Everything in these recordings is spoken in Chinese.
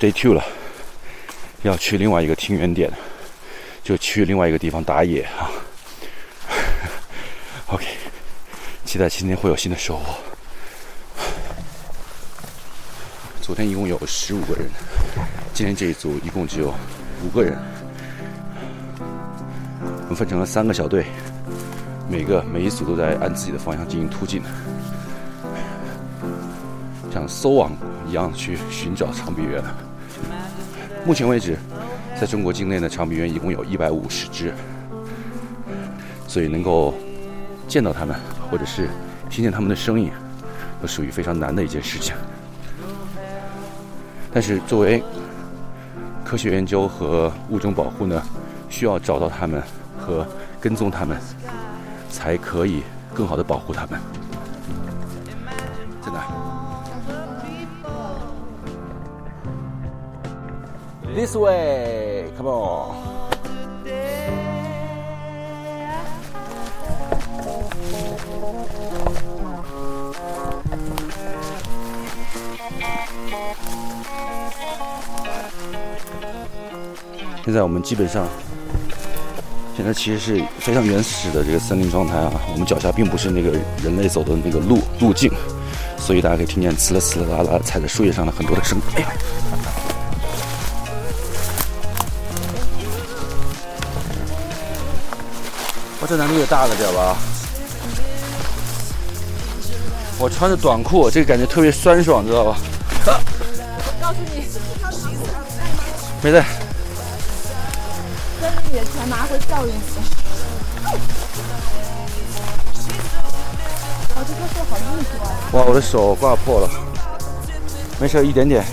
day two 了，要去另外一个听源点，就去另外一个地方打野啊。OK，期待今天会有新的收获。昨天一共有十五个人，今天这一组一共只有五个人。我们分成了三个小队，每个每一组都在按自己的方向进行突进，像搜网一样去寻找长臂猿。目前为止，在中国境内的长臂猿一共有一百五十只，所以能够见到它们，或者是听见它们的声音，都属于非常难的一件事情。但是作为科学研究和物种保护呢，需要找到它们和跟踪它们，才可以更好的保护它们。？This way, come on. 现在我们基本上，现在其实是非常原始的这个森林状态啊。我们脚下并不是那个人类走的那个路路径，所以大家可以听见呲啦呲啦啦啦踩在树叶上的很多的声。哎呀！这难度也大了点吧？我穿着短裤，这个感觉特别酸爽，知道吧？我告诉你，没在。你的钱拿回教育你。哦，这个手好硬是吧？哇，我的手挂破了，没事，一点点。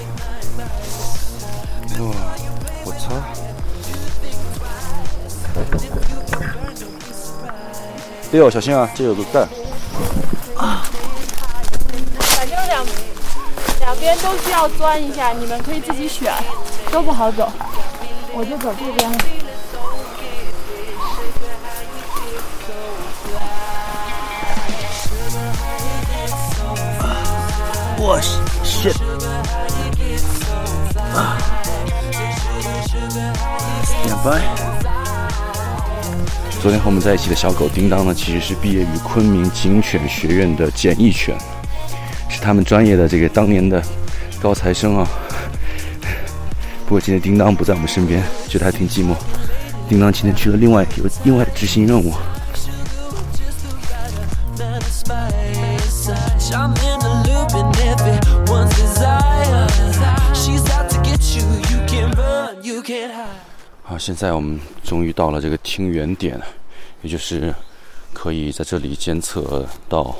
六，小心啊，这有个盖。啊。反正两两边都需要钻一下，你们可以自己选，都不好走。我就走这边。我 shit 啊，stand by。昨天和我们在一起的小狗叮当呢，其实是毕业于昆明警犬学院的检疫犬，是他们专业的这个当年的高材生啊。不过今天叮当不在我们身边，觉得还挺寂寞。叮当今天去了另外有另外执行任务。好，现在我们终于到了这个听源点，也就是可以在这里监测到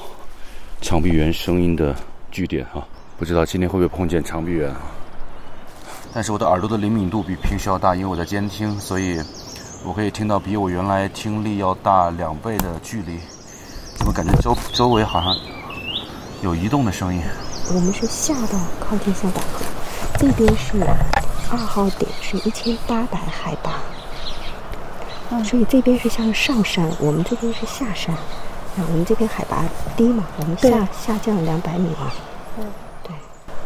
长臂猿声音的据点啊。不知道今天会不会碰见长臂猿？但是我的耳朵的灵敏度比平时要大，因为我在监听，所以我可以听到比我原来听力要大两倍的距离。怎么感觉周周围好像有移动的声音？我们是下到靠近象岛河，这边是二号点，是一千八百海拔，所以这边是向上山，我们这边是下山。啊，我们这边海拔低嘛，我们下下降两百米嘛。嗯，对。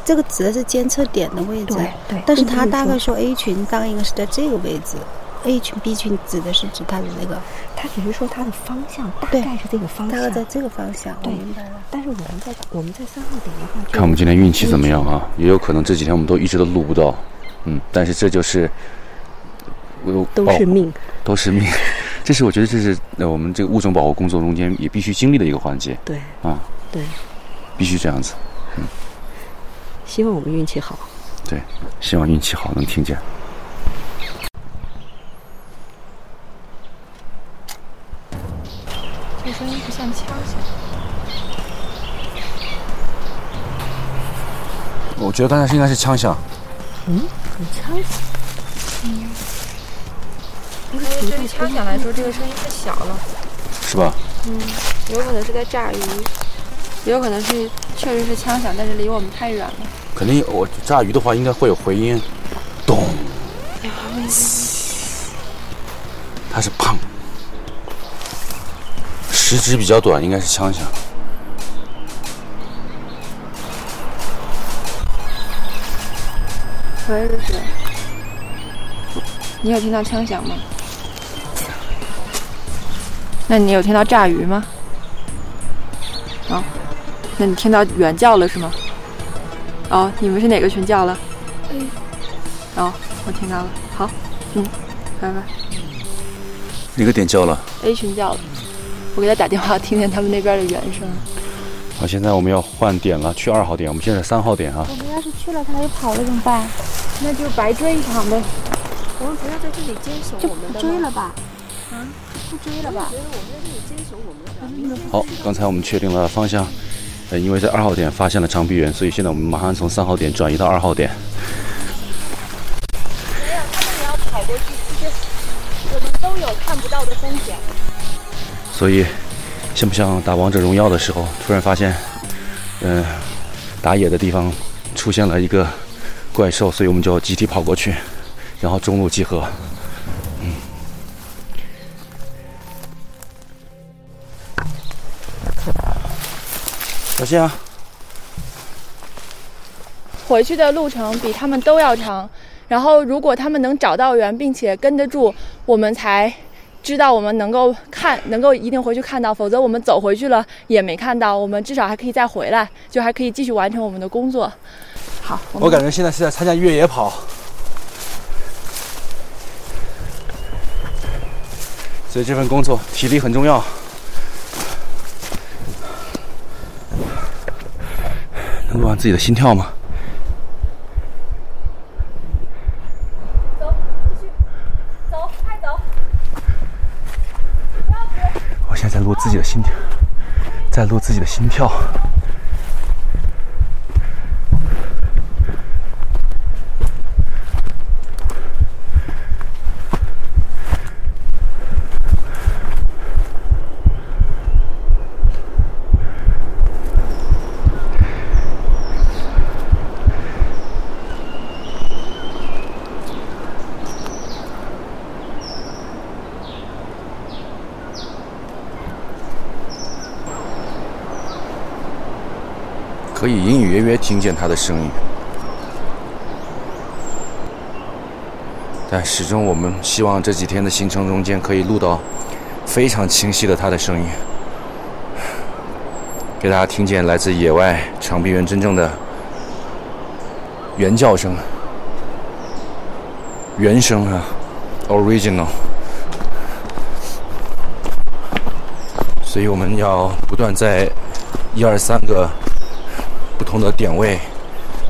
这个指的是监测点的位置，对对。但是它大概说 A 群当应该是在这个位置。A 群、B 群指的是指它的那个，它只是说它的方向大概是这个方向，大概在这个方向。对，明白了。但是我们在我们在三号点的话，看我们今天运气怎么样啊？也有可能这几天我们都一直都录不到，嗯，但是这就是，都是命，都是命。这是我觉得这是呃我们这个物种保护工作中间也必须经历的一个环节。对，啊，对，必须这样子。嗯，希望我们运气好。对，希望运气好能听见。这声音不像枪响。我觉得刚才是应该是枪响。嗯，有枪响。嗯。因为对于枪响来说，这个声音太小了。是吧？嗯，有可能是在炸鱼，也有可能是确实是枪响，但是离我们太远了。肯定，我炸鱼的话应该会有回音，咚。它是砰。时值比较短，应该是枪响。可以是。你有听到枪响吗？那你有听到炸鱼吗？哦，那你听到猿叫了是吗？哦，你们是哪个群叫了？哦，我听到了。好，嗯，拜拜。哪个点叫了？A 群叫了，我给他打电话，听见他们那边的原声。好，现在我们要换点了，去二号点。我们现在三号点啊。我们要是去了，他又跑了怎么办？那就白追一场呗。我们不要在这里坚守我们的追了吧？啊，不追了吧？好，刚才我们确定了方向，呃，因为在二号点发现了长臂猿，所以现在我们马上从三号点转移到二号点。没有，他们也要跑过去，其实我们都有看不到的风险。所以，像不像打王者荣耀的时候，突然发现，嗯、打野的地方出现了一个怪兽，所以我们就集体跑过去，然后中路集合。嗯。小心啊！回去的路程比他们都要长，然后如果他们能找到源并且跟得住，我们才知道我们能够看，能够一定回去看到，否则我们走回去了也没看到，我们至少还可以再回来，就还可以继续完成我们的工作。好，我我感觉现在是在参加越野跑，所以这份工作体力很重要。能录完自己的心跳吗？走，继续走，快走。我现在在录自己的心跳，在录自己的心跳。可以隐隐约约听见他的声音，但始终我们希望这几天的行程中间可以录到非常清晰的他的声音，给大家听见来自野外长臂猿真正的原叫声、原声啊，original。所以我们要不断在一二三个不同的点位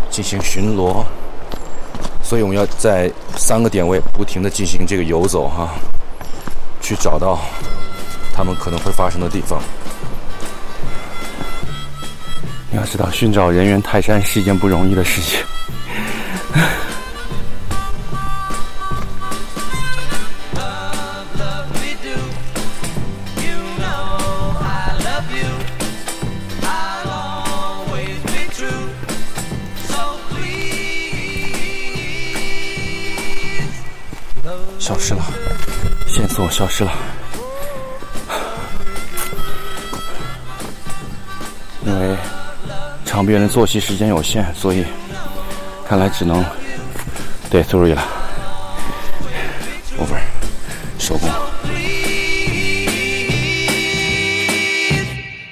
进行巡逻，所以我们要在三个点位不停的进行这个游走哈、去找到他们可能会发生的地方。你要知道，寻找人猿泰山是一件不容易的事情。我消失了。因为场边的作息时间有限，所以看来只能对 sorry 了。over，收工。